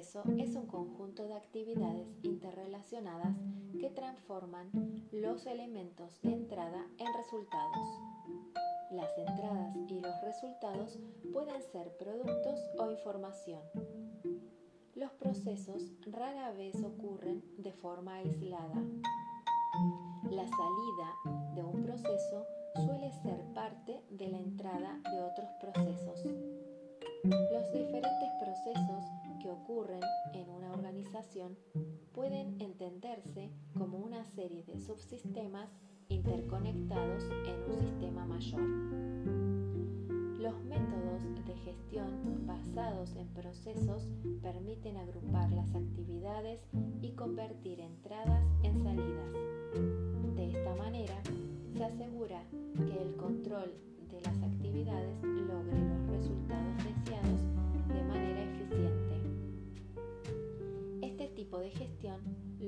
proceso es un conjunto de actividades interrelacionadas que transforman los elementos de entrada en resultados. Las entradas y los resultados pueden ser productos o información. Los procesos rara vez ocurren de forma aislada. La salida de un proceso suele ser parte de la entrada de otros procesos. Los diferentes procesos ocurren en una organización pueden entenderse como una serie de subsistemas interconectados en un sistema mayor. Los métodos de gestión basados en procesos permiten agrupar las actividades y convertir entradas en salidas. De esta manera, se asegura que el control de las actividades logre los resultados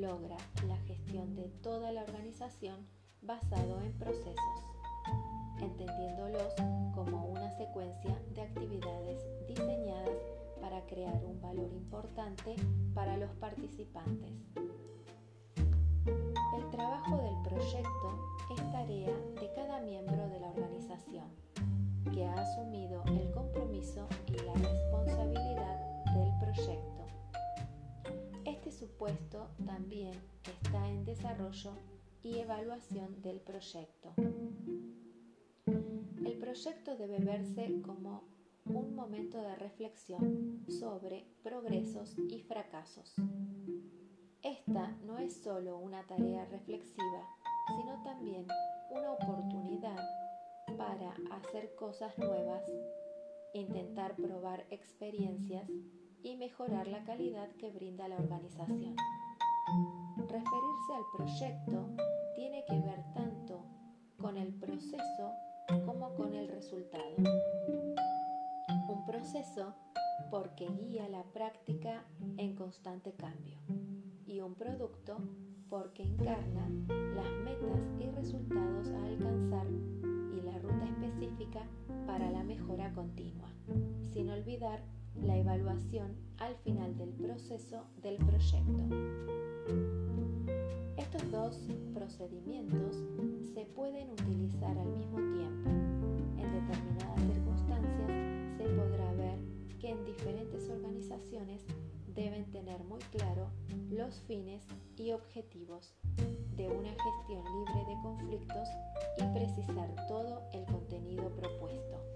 logra la gestión de toda la organización basado en procesos, entendiéndolos como una secuencia de actividades diseñadas para crear un valor importante para los participantes. El trabajo del proyecto es tarea de cada miembro de la organización que ha asumido el supuesto también está en desarrollo y evaluación del proyecto. El proyecto debe verse como un momento de reflexión sobre progresos y fracasos. Esta no es solo una tarea reflexiva, sino también una oportunidad para hacer cosas nuevas, intentar probar experiencias y mejorar la calidad que brinda la organización. Referirse al proyecto tiene que ver tanto con el proceso como con el resultado. Un proceso porque guía la práctica en constante cambio y un producto porque encarna las metas y resultados a alcanzar y la ruta específica para la mejora continua, sin olvidar la evaluación al final del proceso del proyecto. Estos dos procedimientos se pueden utilizar al mismo tiempo. En determinadas circunstancias se podrá ver que en diferentes organizaciones deben tener muy claro los fines y objetivos de una gestión libre de conflictos y precisar todo el contenido propuesto.